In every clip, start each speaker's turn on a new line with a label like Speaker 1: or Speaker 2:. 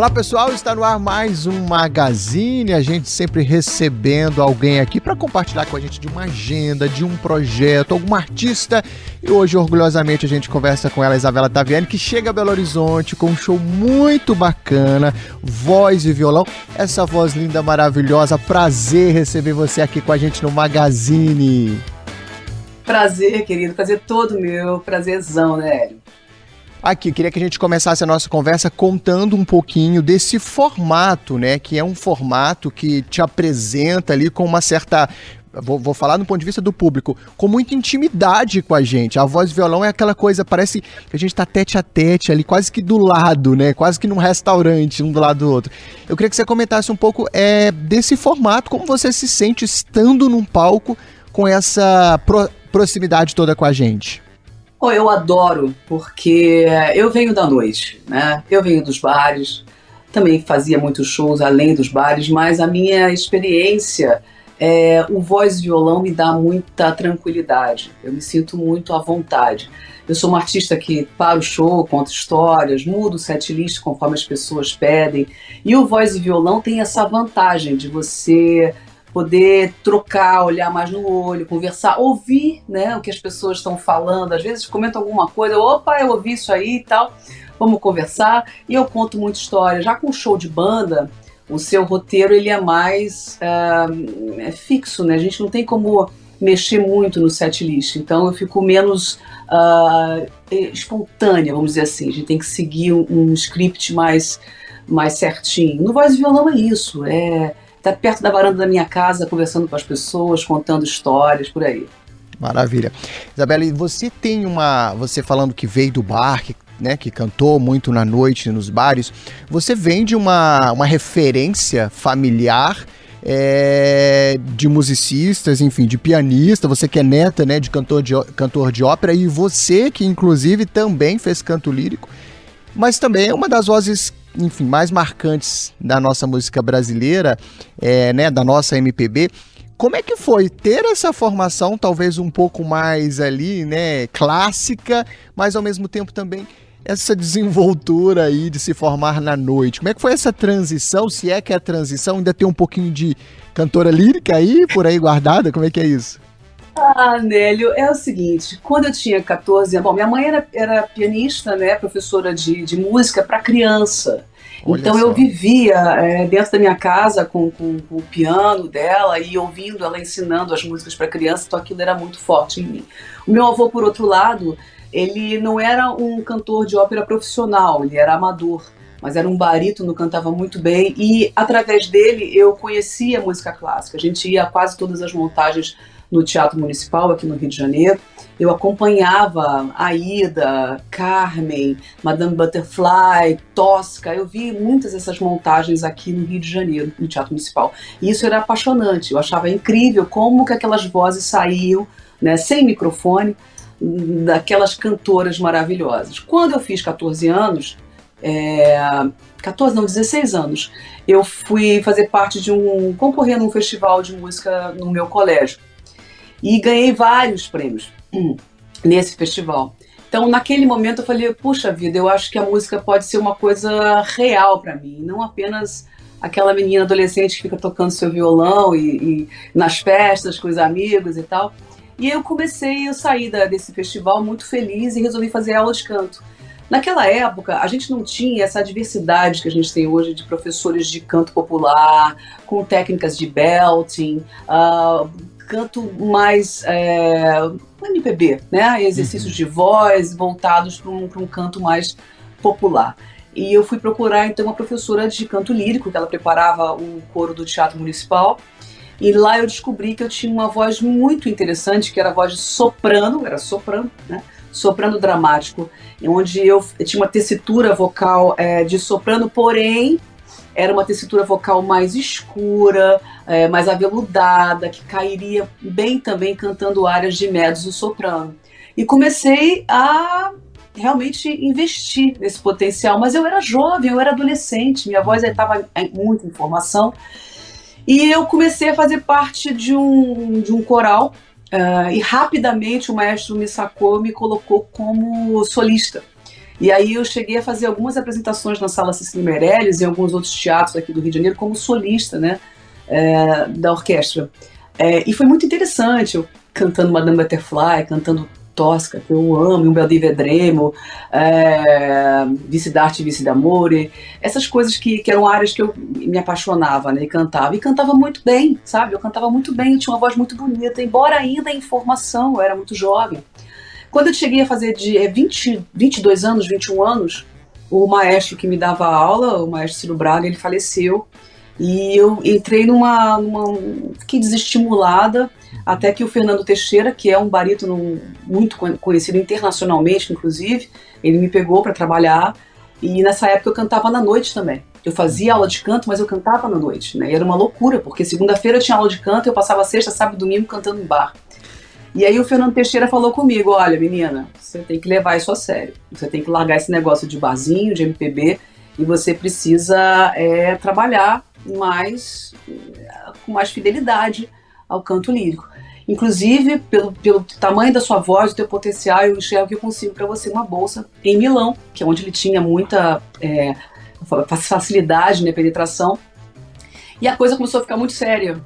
Speaker 1: Olá pessoal, está no ar mais um Magazine, a gente sempre recebendo alguém aqui para compartilhar com a gente de uma agenda, de um projeto, algum artista. E hoje, orgulhosamente, a gente conversa com ela, Isabela Taviani, que chega a Belo Horizonte com um show muito bacana, voz e violão. Essa voz linda, maravilhosa, prazer receber você aqui com a gente no Magazine.
Speaker 2: Prazer, querido, prazer todo meu, prazerzão, né, Hélio?
Speaker 1: Aqui, queria que a gente começasse a nossa conversa contando um pouquinho desse formato, né? Que é um formato que te apresenta ali com uma certa Vou, vou, falar do ponto de vista do público, com muita intimidade com a gente. A voz e violão é aquela coisa, parece que a gente tá tete a tete ali, quase que do lado, né? Quase que num restaurante, um do lado do outro. Eu queria que você comentasse um pouco é, desse formato, como você se sente estando num palco com essa pro, proximidade toda com a gente.
Speaker 2: Oh, eu adoro, porque eu venho da noite, né? Eu venho dos bares, também fazia muitos shows além dos bares, mas a minha experiência, é, o voz e violão me dá muita tranquilidade. Eu me sinto muito à vontade. Eu sou uma artista que para o show, conta histórias, mudo o set list conforme as pessoas pedem. E o voz e violão tem essa vantagem de você poder trocar, olhar mais no olho, conversar, ouvir né, o que as pessoas estão falando. Às vezes comentam alguma coisa, opa, eu ouvi isso aí e tal, vamos conversar. E eu conto muita história. Já com show de banda, o seu roteiro ele é mais uh, é fixo, né? A gente não tem como mexer muito no set list, então eu fico menos uh, espontânea, vamos dizer assim. A gente tem que seguir um, script mais, mais certinho. No voz e violão é isso, é tá perto da varanda da minha casa, conversando com as pessoas, contando histórias, por aí.
Speaker 1: Maravilha. Isabela, você tem uma. Você falando que veio do bar, que, né, que cantou muito na noite nos bares, você vem de uma, uma referência familiar. É, de musicistas, enfim, de pianista, você que é neta, né, de cantor de, cantor de ópera, e você que inclusive também fez canto lírico, mas também é uma das vozes enfim, mais marcantes da nossa música brasileira, é, né, da nossa MPB. Como é que foi ter essa formação, talvez um pouco mais ali, né, clássica, mas ao mesmo tempo também essa desenvoltura aí de se formar na noite? Como é que foi essa transição? Se é que é a transição, ainda tem um pouquinho de cantora lírica aí, por aí guardada? Como é que é isso?
Speaker 2: Ah, Nélio, é o seguinte, quando eu tinha 14 anos, bom, minha mãe era, era pianista, né, professora de, de música para criança. Olha então só. eu vivia é, dentro da minha casa com, com, com, o piano dela e ouvindo ela ensinando as músicas para criança, então aquilo era muito forte em mim. O meu avô, por outro lado, ele não era um cantor de ópera profissional, ele era amador mas era um barítono, cantava muito bem e através dele eu conhecia música clássica. A gente ia a quase todas as montagens no Teatro Municipal aqui no Rio de Janeiro. Eu acompanhava Aida, Carmen, Madame Butterfly, Tosca. Eu vi muitas dessas montagens aqui no Rio de Janeiro, no Teatro Municipal. E isso era apaixonante. Eu achava incrível como que aquelas vozes saíam, né, sem microfone, daquelas cantoras maravilhosas. Quando eu fiz 14 anos, é, 14 não, 16 anos, eu fui fazer parte de um concorrer num festival de música no meu colégio e ganhei vários prêmios nesse festival. Então, naquele momento, eu falei: puxa vida, eu acho que a música pode ser uma coisa real para mim, não apenas aquela menina adolescente que fica tocando seu violão e, e, nas festas com os amigos e tal. E eu comecei, eu saí da, desse festival muito feliz e resolvi fazer aula de canto. Naquela época, a gente não tinha essa diversidade que a gente tem hoje de professores de canto popular, com técnicas de belting, uh, canto mais é, MPB, né? Exercícios uhum. de voz voltados para um, um canto mais popular. E eu fui procurar então uma professora de canto lírico, que ela preparava o coro do Teatro Municipal. E lá eu descobri que eu tinha uma voz muito interessante, que era a voz de soprano, era soprano, né? Soprano dramático, onde eu tinha uma tessitura vocal é, de soprano, porém era uma tessitura vocal mais escura, é, mais aveludada, que cairia bem também cantando áreas de mezzo soprano. E comecei a realmente investir nesse potencial, mas eu era jovem, eu era adolescente, minha voz estava em muita informação. E eu comecei a fazer parte de um, de um coral Uh, e rapidamente o maestro me sacou, me colocou como solista. E aí eu cheguei a fazer algumas apresentações na Sala Cecília Meirelles e em alguns outros teatros aqui do Rio de Janeiro como solista, né, é, da orquestra. É, e foi muito interessante, eu cantando Madame Butterfly, cantando Tosca, que eu amo, um Beldi Vedremo, é, Vice d'Arte Vice d'Amore, essas coisas que, que eram áreas que eu me apaixonava, né, e cantava. E cantava muito bem, sabe? Eu cantava muito bem, tinha uma voz muito bonita, embora ainda em formação, eu era muito jovem. Quando eu cheguei a fazer de é, 20, 22 anos, 21 anos, o maestro que me dava aula, o maestro Ciro Braga, ele faleceu. E eu entrei numa. numa fiquei desestimulada, até que o Fernando Teixeira, que é um barítono muito conhecido internacionalmente, inclusive, ele me pegou para trabalhar. E nessa época eu cantava na noite também. Eu fazia aula de canto, mas eu cantava na noite, né? E era uma loucura, porque segunda-feira eu tinha aula de canto e eu passava sexta, sábado e domingo cantando em bar. E aí o Fernando Teixeira falou comigo, olha, menina, você tem que levar isso a sério. Você tem que largar esse negócio de barzinho, de MPB, e você precisa é, trabalhar mais com mais fidelidade ao canto lírico. Inclusive, pelo, pelo tamanho da sua voz, do teu potencial, eu enxergo que eu consigo para você uma bolsa em Milão, que é onde ele tinha muita é, facilidade, né, penetração. E a coisa começou a ficar muito séria.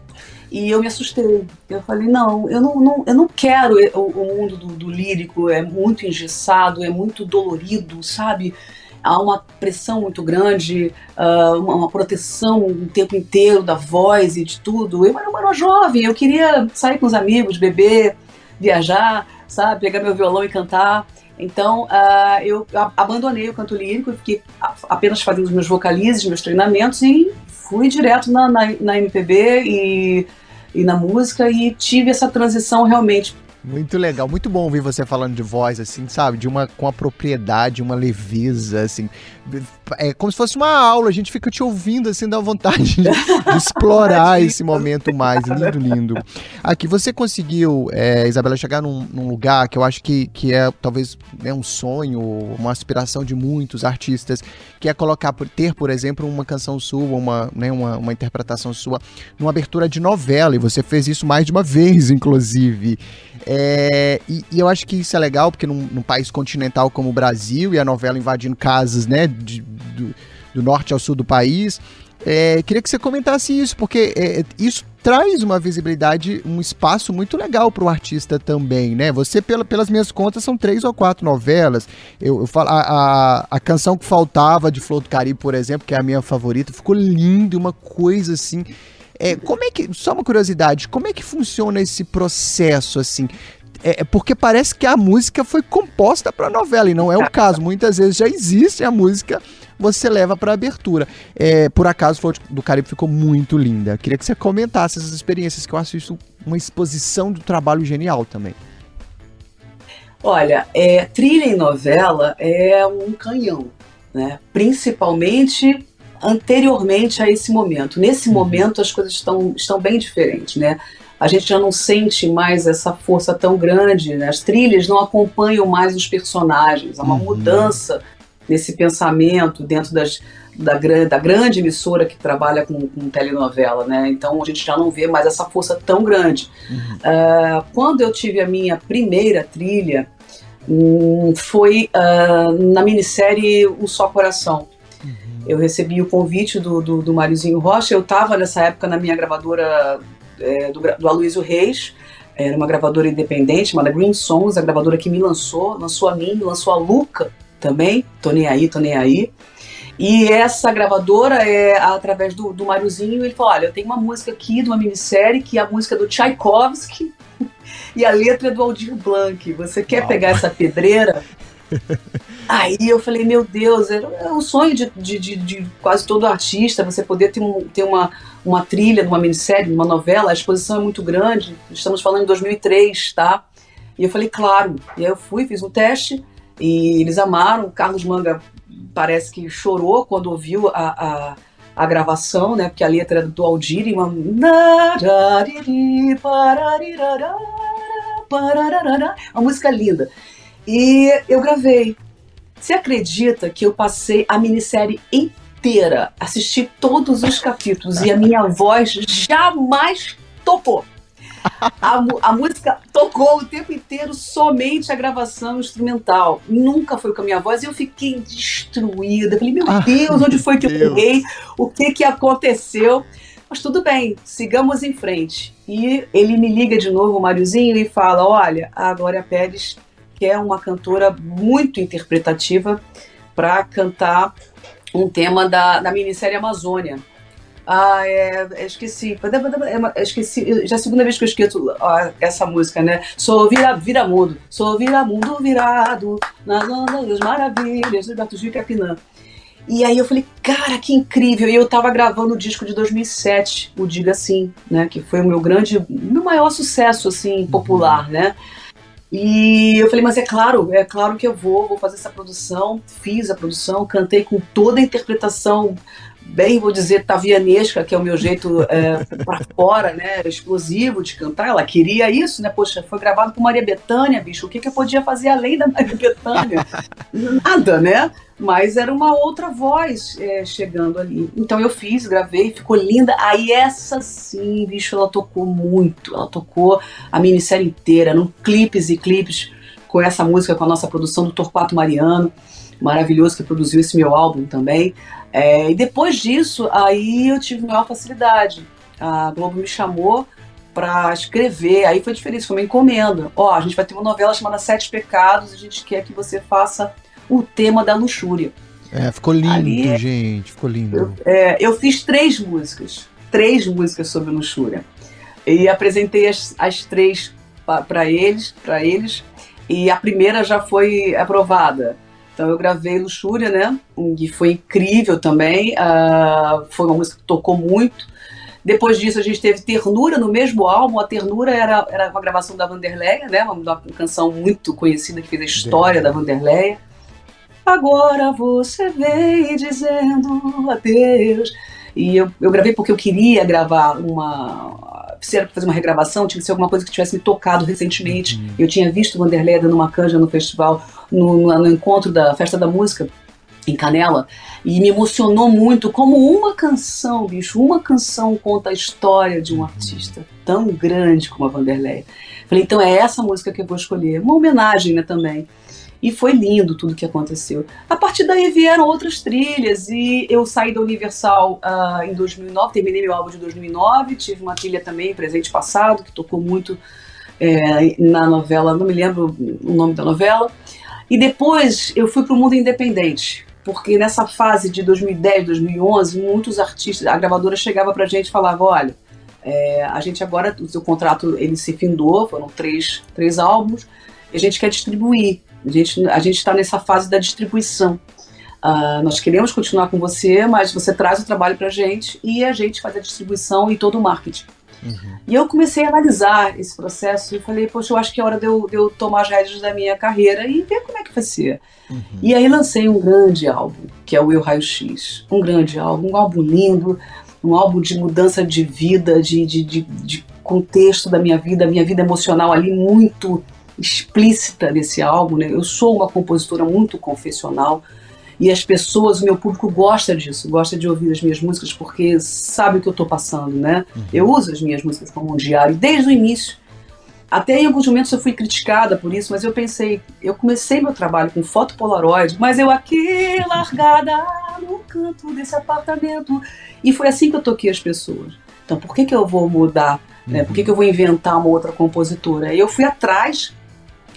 Speaker 2: E eu me assustei. Eu falei, não, eu não, não eu não quero o, o mundo do, do lírico, é muito engessado, é muito dolorido, sabe? há uma pressão muito grande, uh, uma, uma, proteção o tempo inteiro da voz e de tudo. Eu era uma jovem, eu queria sair com os amigos, beber, viajar, sabe, pegar meu violão e cantar. Então uh, eu abandonei o canto lírico, fiquei apenas fazendo os meus vocalizes, meus treinamentos e fui direto na, na, na MPB e, e na música e tive essa transição realmente
Speaker 1: muito legal, muito bom ouvir você falando de voz, assim, sabe? De uma com a propriedade, uma leveza, assim. É como se fosse uma aula, a gente fica te ouvindo, assim, dá vontade de, de explorar esse momento mais. Lindo, lindo. Aqui, você conseguiu, é, Isabela, chegar num, num, lugar que eu acho que, que é talvez né, um sonho, uma aspiração de muitos artistas, que é colocar, ter, por exemplo, uma canção sua, uma, né, uma, uma interpretação sua, numa abertura de novela, e você fez isso mais de uma vez, inclusive. É, e, e, eu acho que isso é legal, porque num, num, país continental como o Brasil, e a novela invadindo casas, né, de, do, do, norte ao sul do país, é, queria que você comentasse isso, porque é, isso traz uma visibilidade, um espaço muito legal para o artista também, né? Você, pela, pelas minhas contas, são três ou quatro novelas. Eu, eu falo, a, a, a, canção que faltava de Flor do Caribe, por exemplo, que é a minha favorita, ficou linda, uma coisa assim é, como é que, só uma curiosidade, como é que funciona esse processo assim? É, é porque parece que a música foi composta para novela e não é o caso. Muitas vezes já existe a música, você leva para abertura. É, por acaso, Flor do Caribe ficou muito linda. Queria que você comentasse essas experiências, que eu acho isso uma exposição do trabalho genial também.
Speaker 2: Olha, é, trilha em novela é um canhão, né? Principalmente anteriormente a esse momento. Nesse uhum. momento as coisas estão, estão bem diferentes, né? A gente já não sente mais essa força tão grande, né? as trilhas não acompanham mais os personagens, há uma uhum. mudança nesse pensamento dentro das, da, da grande emissora que trabalha com, com, telenovela, né? Então a gente já não vê mais essa força tão grande. Uhum. Uh, quando eu tive a minha primeira trilha, um, foi uh, na minissérie Um Só Coração. Eu recebi o convite do, do, do Marizinho Rocha. Eu estava nessa época na minha gravadora é, do, do Aloysio Reis, era uma gravadora independente, chamada Green Songs, a gravadora que me lançou, lançou a mim, lançou a Luca também, tô nem aí, tô nem aí. E essa gravadora é através do, do Mariozinho, ele falou: olha, eu tenho uma música aqui de uma minissérie que é a música do Tchaikovsky e a letra é do Aldir Blanc. Você quer pegar essa pedreira Aí eu falei, meu Deus, era é um sonho de, de, de, de, quase todo artista, você poder ter, um, ter uma, uma trilha de uma minissérie, de uma novela, a exposição é muito grande, estamos falando em 2003, tá? E eu falei, claro. E aí eu fui, fiz um teste, e eles amaram, o Carlos Manga parece que chorou quando ouviu a, a, a gravação, né? Porque a letra era do Aldir, e uma... Uma música linda. E eu gravei. Você acredita que eu passei a minissérie inteira, assisti todos os capítulos e a minha voz jamais topou? a, a, música tocou o tempo inteiro somente a gravação instrumental. Nunca foi com a minha voz e eu fiquei destruída. Falei, meu ah, Deus, onde foi que Deus. eu errei? O que que aconteceu? Mas tudo bem, sigamos em frente. E ele me liga de novo, o Máriozinho, e fala: Olha, a Glória Pérez quer uma cantora muito interpretativa para cantar um tema da, da minissérie Amazônia. Ah, é, esqueci. Esqueci. Já é a segunda vez que eu esqueço essa música, né? Sou vira, vira mundo, sou vira mundo virado, nas ondas maravilhas, Gilberto Gil e Capinã. E aí eu falei, cara, que incrível! E eu tava gravando o disco de 2007, o Diga Sim, né? Que foi o meu grande, meu maior sucesso, assim, popular, né? E eu falei, mas é claro, é claro que eu vou, vou fazer essa produção. Fiz a produção, cantei com toda a interpretação bem, vou dizer, tavianesca, que é o meu jeito é, para fora, né, explosivo de cantar. Ela queria isso, né? Poxa, foi gravado por Maria Bethânia, bicho. O que, que eu podia fazer além da Maria Bethânia? Nada, né? Mas era uma outra voz é, chegando ali. Então eu fiz, gravei, ficou linda. Aí essa sim, bicho, ela tocou muito. Ela tocou a minissérie inteira, no clipes e clipes com essa música, com a nossa produção do Torquato Mariano, maravilhoso, que produziu esse meu álbum também. É, e depois disso, aí eu tive maior facilidade. A Globo me chamou para escrever, aí foi diferente, foi uma encomenda. Ó, a gente vai ter uma novela chamada Sete Pecados, a gente quer que você faça o tema da luxúria.
Speaker 1: É, ficou lindo, Ali, gente, ficou lindo.
Speaker 2: Eu, é, eu fiz três músicas, três músicas sobre luxúria. E apresentei as, as três para eles, para eles, e a primeira já foi aprovada. Então eu gravei Luxúria, né? E foi incrível também. Uh, foi uma música que tocou muito. Depois disso a gente teve Ternura no mesmo álbum. A Ternura era, era uma gravação da Vanderleia, né? Uma, uma canção muito conhecida que fez a história da Vanderleia. Agora você vem dizendo adeus. E eu, eu gravei porque eu queria gravar uma. Se era fazer uma regravação, tinha que ser alguma coisa que tivesse me tocado recentemente. Uhum. Eu tinha visto Vanderlei dando uma canja no festival, no, no, no encontro da Festa da Música em Canela e me emocionou muito como uma canção, bicho, uma canção conta a história de um uhum. artista tão grande como a Vanderlei. Falei, então é essa música que eu vou escolher, uma homenagem, né, também. E foi lindo tudo que aconteceu. A partir daí vieram outras trilhas e eu saí da Universal uh, em 2009, terminei meu álbum de 2009, tive uma trilha também, Presente Passado, que tocou muito é, na novela, não me lembro o nome da novela. E depois eu fui para o mundo independente, porque nessa fase de 2010, 2011, muitos artistas, a gravadora chegava para a gente e falava, olha, é, a gente agora, o seu contrato ele se findou, foram três, três álbuns, e a gente quer distribuir. A gente a está nessa fase da distribuição. Uh, nós queremos continuar com você, mas você traz o trabalho para a gente e a gente faz a distribuição e todo o marketing. Uhum. E eu comecei a analisar esse processo e falei, poxa, eu acho que é hora de eu, de eu tomar as rédeas da minha carreira e ver como é que vai ser. Uhum. E aí lancei um grande álbum, que é o Eu Raio X. Um grande álbum, um álbum lindo, um álbum de mudança de vida, de, de, de, de contexto da minha vida, minha vida emocional ali muito explícita desse álbum. Né? Eu sou uma compositora muito confessional e as pessoas, o meu público gosta disso, gosta de ouvir as minhas músicas porque sabe o que eu estou passando, né? Uhum. Eu uso as minhas músicas como um diário desde o início. Até em alguns momentos eu fui criticada por isso, mas eu pensei, eu comecei meu trabalho com foto polaroid, mas eu aqui largada no canto desse apartamento. E foi assim que eu toquei as pessoas. Então por que, que eu vou mudar? Né? Por que, que eu vou inventar uma outra compositora? Eu fui atrás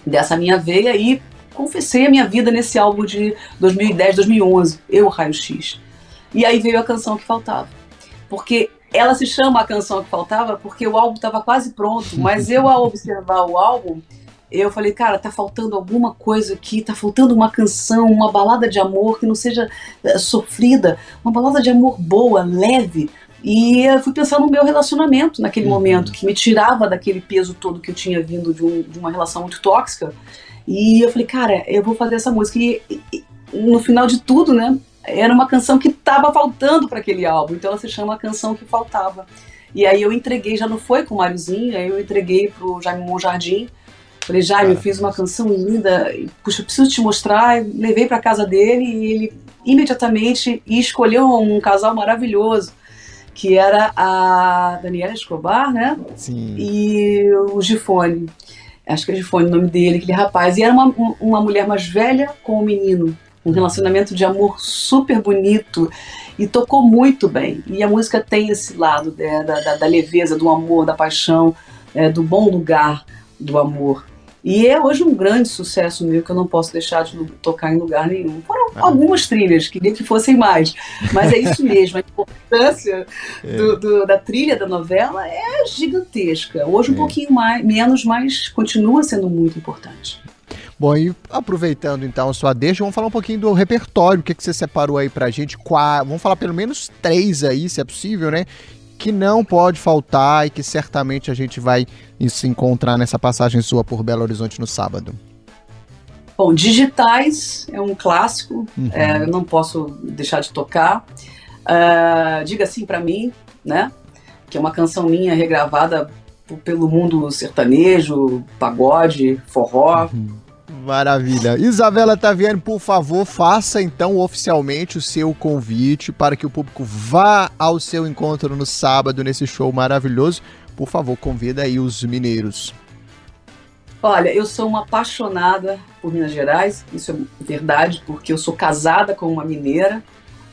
Speaker 2: dessa minha veia e confessei a minha vida nesse álbum de 2010, 2011, Eu Raio X. E aí veio a canção que faltava. Porque ela se chama a canção que faltava porque o álbum estava quase pronto, mas eu ao observar o álbum, eu falei, cara, tá faltando alguma coisa aqui, tá faltando uma canção, uma balada de amor que não seja é, sofrida, uma balada de amor boa, leve, e eu fui pensando no meu relacionamento naquele uhum. momento, que me tirava daquele peso todo que eu tinha vindo de, um, de, uma relação muito tóxica. E eu falei, cara, eu vou fazer essa música. E, e no final de tudo, né, era uma canção que estava faltando para aquele álbum. Então ela se chama A Canção Que Faltava. E aí eu entreguei, já não foi com o Máriozinho, aí eu entreguei pro Jaime Monjardim. Falei, Jaime, eu fiz uma canção linda, puxa, eu preciso te mostrar. Levei para casa dele e ele imediatamente escolheu um casal maravilhoso que era a Daniela Escobar, né?
Speaker 1: Sim.
Speaker 2: E o Gifone. Acho que é Gifone o nome dele, aquele rapaz. E era uma, uma mulher mais velha com um menino. Um relacionamento de amor super bonito e tocou muito bem. E a música tem esse lado né, da, da, da, leveza, do amor, da paixão, é, do bom lugar do amor. E é hoje um grande sucesso meu que eu não posso deixar de tocar em lugar nenhum. Foram ah. algumas trilhas, queria que fossem mais. Mas é isso mesmo, a importância é. do, do, da trilha da novela é gigantesca. Hoje um é. pouquinho mais, menos, mas continua sendo muito importante.
Speaker 1: Bom, e aproveitando então a sua deixa, vamos falar um pouquinho do repertório, o que, que você separou aí pra gente. Qua... Vamos falar pelo menos três aí, se é possível, né? Que não pode faltar e que certamente a gente vai se encontrar nessa passagem sua por Belo Horizonte no sábado?
Speaker 2: Bom, Digitais é um clássico, uhum. é, eu não posso deixar de tocar. Uh, Diga Sim para Mim, né? Que é uma canção minha regravada pelo mundo sertanejo, pagode, forró. Uhum.
Speaker 1: Maravilha. Isabela Taviani, por favor, faça então oficialmente o seu convite para que o público vá ao seu encontro no sábado nesse show maravilhoso. Por favor, convida aí os mineiros.
Speaker 2: Olha, eu sou uma apaixonada por Minas Gerais, isso é verdade, porque eu sou casada com uma mineira,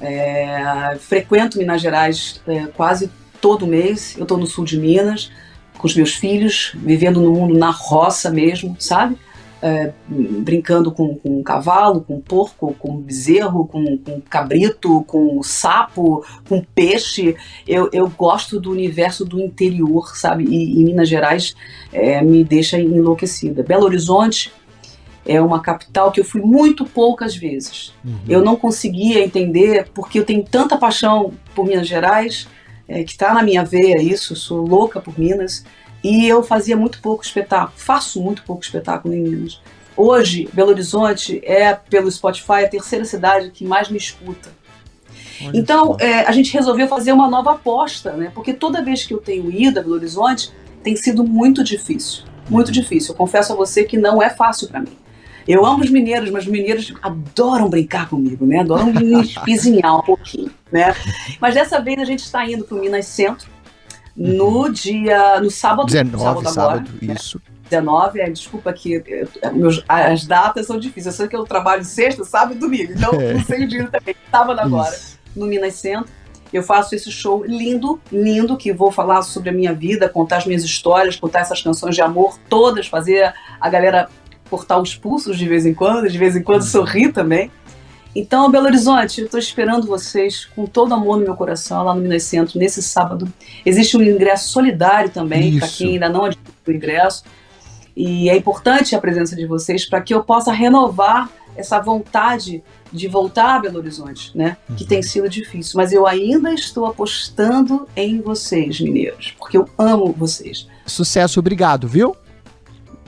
Speaker 2: é, frequento Minas Gerais é, quase todo mês, eu estou no sul de Minas, com os meus filhos, vivendo no mundo na roça mesmo, sabe? É, brincando com, com cavalo, com porco, com bezerro, com, com cabrito, com sapo, com peixe. Eu, eu gosto do universo do interior, sabe? E, e Minas Gerais é, me deixa enlouquecida. Belo Horizonte é uma capital que eu fui muito poucas vezes. Uhum. Eu não conseguia entender porque eu tenho tanta paixão por Minas Gerais, é, que está na minha veia isso, sou louca por Minas. E eu fazia muito pouco espetáculo, faço muito pouco espetáculo em Minas. Hoje, Belo Horizonte é, pelo Spotify, a terceira cidade que mais me escuta. Olha então, é, a gente resolveu fazer uma nova aposta, né? Porque toda vez que eu tenho ido a Belo Horizonte, tem sido muito difícil. Muito uhum. difícil. Eu confesso a você que não é fácil para mim. Eu amo os mineiros, mas os mineiros adoram brincar comigo, né? Adoram me espizinhar um pouquinho, né? Mas dessa vez a gente está indo para o Minas Centro, no dia. no sábado.
Speaker 1: 19,
Speaker 2: sábado,
Speaker 1: sábado agora, isso. Né?
Speaker 2: 19, é, desculpa que meus, as datas são difíceis. Eu sei que eu trabalho sexta, sábado e domingo, então é. não sei o dia também. Sábado agora, isso. no Minas Centro. Eu faço esse show lindo, lindo, que vou falar sobre a minha vida, contar as minhas histórias, contar essas canções de amor todas, fazer a galera cortar os pulsos de vez em quando, de vez em quando uhum. sorrir também. Então, Belo Horizonte, eu estou esperando vocês com todo amor no meu coração, lá no Minas Centro, nesse sábado. Existe um ingresso solidário também, para quem ainda não adquiriu o ingresso. E é importante a presença de vocês para que eu possa renovar essa vontade de voltar a Belo Horizonte, né? Uhum. Que tem sido difícil. Mas eu ainda estou apostando em vocês, mineiros, porque eu amo vocês.
Speaker 1: Sucesso, obrigado, viu?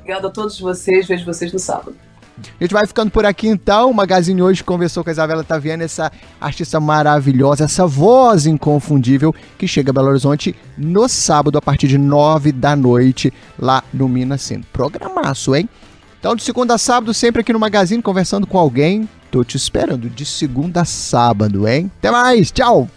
Speaker 2: Obrigado a todos vocês, vejo vocês no sábado.
Speaker 1: A gente vai ficando por aqui então. O Magazine hoje conversou com a Isabela Taviana, essa artista maravilhosa, essa voz inconfundível que chega a Belo Horizonte no sábado a partir de nove da noite lá no Minas Centro. Programaço, hein? Então, de segunda a sábado, sempre aqui no Magazine, conversando com alguém. Tô te esperando de segunda a sábado, hein? Até mais, tchau!